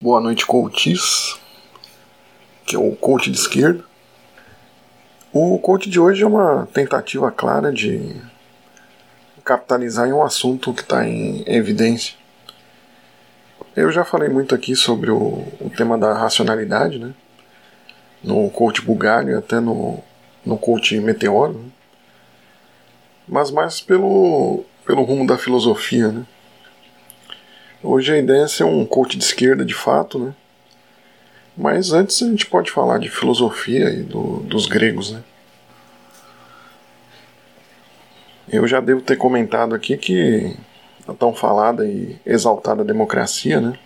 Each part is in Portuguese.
Boa noite, coaches, que é o coach de esquerda. O coach de hoje é uma tentativa clara de capitalizar em um assunto que está em evidência. Eu já falei muito aqui sobre o, o tema da racionalidade, né? No coach Bugalho e até no, no coach Meteoro, né? mas mais pelo, pelo rumo da filosofia, né? Hoje a ideia é ser um coach de esquerda de fato, né? Mas antes a gente pode falar de filosofia e do, dos gregos, né? Eu já devo ter comentado aqui que a tão falada e exaltada democracia, né?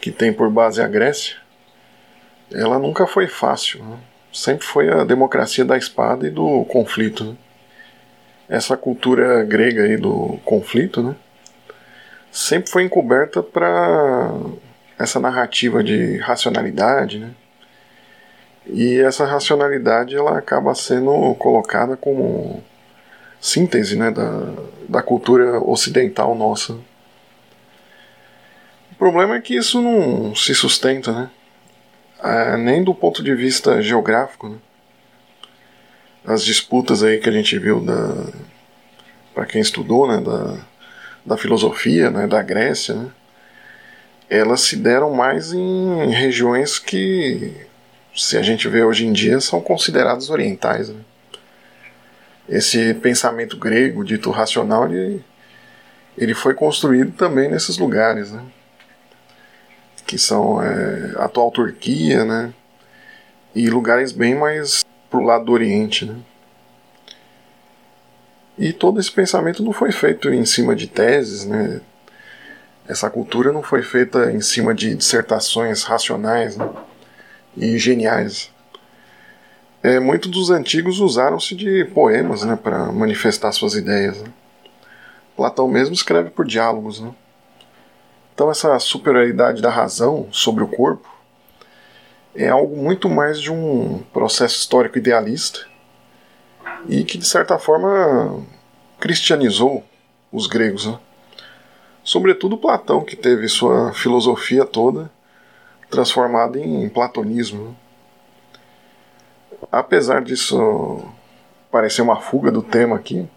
Que tem por base a Grécia, ela nunca foi fácil. Né? Sempre foi a democracia da espada e do conflito. Né? Essa cultura grega aí do conflito, né? Sempre foi encoberta para essa narrativa de racionalidade, né? E essa racionalidade ela acaba sendo colocada como síntese né, da, da cultura ocidental nossa. O problema é que isso não se sustenta, né? É, nem do ponto de vista geográfico. Né? As disputas aí que a gente viu da para quem estudou, né, da, da filosofia, né, da Grécia, né, elas se deram mais em regiões que, se a gente vê hoje em dia, são consideradas orientais. Né. Esse pensamento grego, dito racional, ele, ele foi construído também nesses lugares, né, que são é, a atual Turquia, né, e lugares bem mais pro lado do Oriente, né. E todo esse pensamento não foi feito em cima de teses, né? Essa cultura não foi feita em cima de dissertações racionais né? e geniais. É, muitos dos antigos usaram-se de poemas né, para manifestar suas ideias. Né? Platão mesmo escreve por diálogos. Né? Então, essa superioridade da razão sobre o corpo é algo muito mais de um processo histórico idealista e que de certa forma cristianizou os gregos. Né? Sobretudo Platão, que teve sua filosofia toda transformada em platonismo. Né? Apesar disso parecer uma fuga do tema aqui,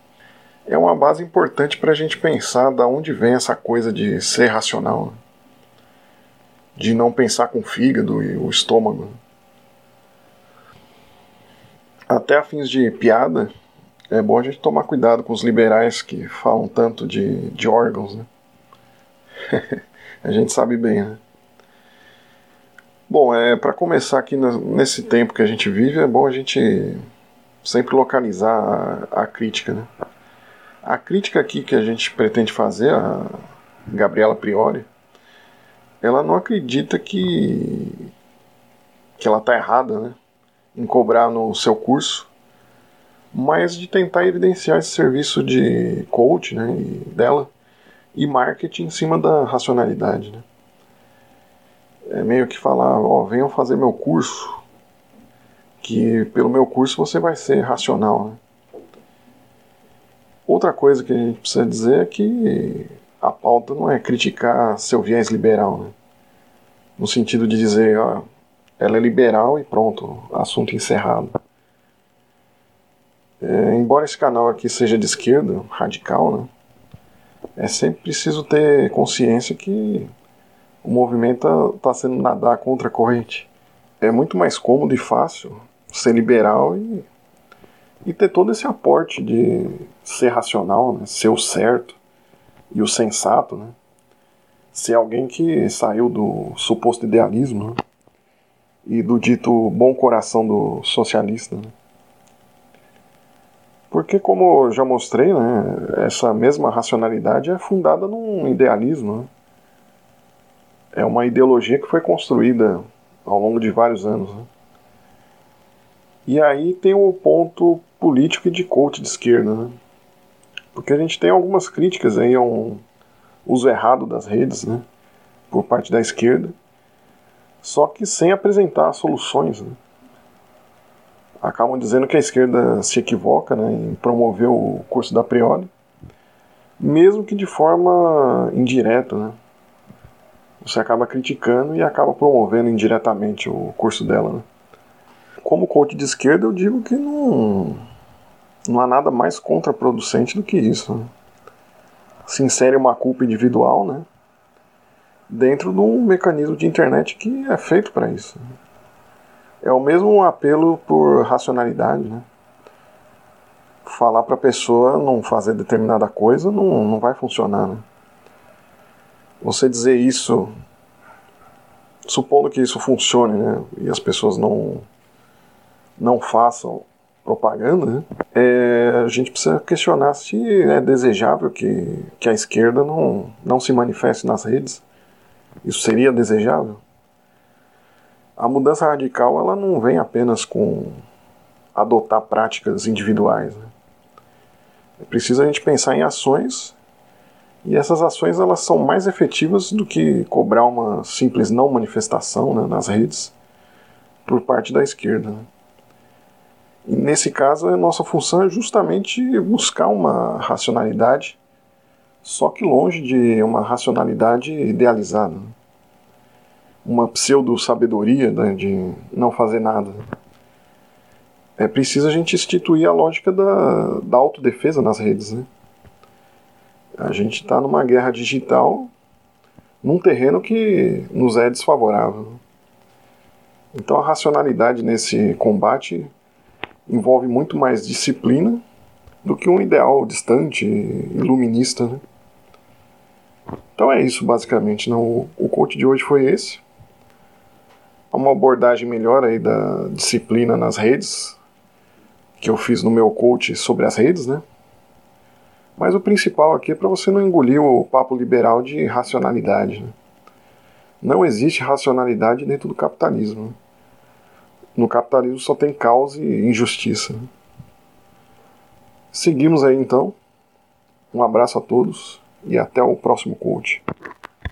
é uma base importante para a gente pensar da onde vem essa coisa de ser racional, né? de não pensar com o fígado e o estômago. Né? até a fins de piada, é bom a gente tomar cuidado com os liberais que falam tanto de, de órgãos, né? a gente sabe bem, né? Bom, é, para começar aqui nesse tempo que a gente vive, é bom a gente sempre localizar a, a crítica, né? A crítica aqui que a gente pretende fazer, a Gabriela Priori, ela não acredita que, que ela está errada, né? em cobrar no seu curso, mas de tentar evidenciar esse serviço de coach né, dela e marketing em cima da racionalidade. Né. É meio que falar, ó, venham fazer meu curso, que pelo meu curso você vai ser racional. Né. Outra coisa que a gente precisa dizer é que a pauta não é criticar seu viés liberal, né? no sentido de dizer, ó, ela é liberal e pronto, assunto encerrado. É, embora esse canal aqui seja de esquerda, radical, né, é sempre preciso ter consciência que o movimento está sendo nadar contra a corrente. É muito mais cômodo e fácil ser liberal e, e ter todo esse aporte de ser racional, né, ser o certo e o sensato, né, ser alguém que saiu do suposto idealismo. Né e do dito bom coração do socialista. Né? Porque, como já mostrei, né, essa mesma racionalidade é fundada num idealismo. Né? É uma ideologia que foi construída ao longo de vários anos. Né? E aí tem o ponto político e de coach de esquerda. Né? Porque a gente tem algumas críticas aí a um uso errado das redes né, por parte da esquerda só que sem apresentar soluções. Né? Acabam dizendo que a esquerda se equivoca né, em promover o curso da Priori, mesmo que de forma indireta. Né? você acaba criticando e acaba promovendo indiretamente o curso dela. Né? Como coach de esquerda, eu digo que não, não há nada mais contraproducente do que isso. Né? Se insere uma culpa individual, né? Dentro de um mecanismo de internet que é feito para isso. É o mesmo apelo por racionalidade, né? Falar para a pessoa não fazer determinada coisa não, não vai funcionar, né? Você dizer isso, supondo que isso funcione, né? E as pessoas não não façam propaganda, né? é, a gente precisa questionar se é desejável que, que a esquerda não, não se manifeste nas redes. Isso seria desejável? A mudança radical ela não vem apenas com adotar práticas individuais. Né? É preciso a gente pensar em ações e essas ações elas são mais efetivas do que cobrar uma simples não manifestação né, nas redes por parte da esquerda. Né? Nesse caso, a nossa função é justamente buscar uma racionalidade, só que longe de uma racionalidade idealizada. Né? Uma pseudo-sabedoria né, de não fazer nada. É preciso a gente instituir a lógica da, da autodefesa nas redes. Né? A gente está numa guerra digital num terreno que nos é desfavorável. Então a racionalidade nesse combate envolve muito mais disciplina do que um ideal distante, iluminista. Né? Então é isso basicamente. Não? O, o coach de hoje foi esse. Uma abordagem melhor aí da disciplina nas redes, que eu fiz no meu coach sobre as redes, né? Mas o principal aqui é para você não engolir o papo liberal de racionalidade. Né? Não existe racionalidade dentro do capitalismo. No capitalismo só tem caos e injustiça. Seguimos aí então. Um abraço a todos e até o próximo coach.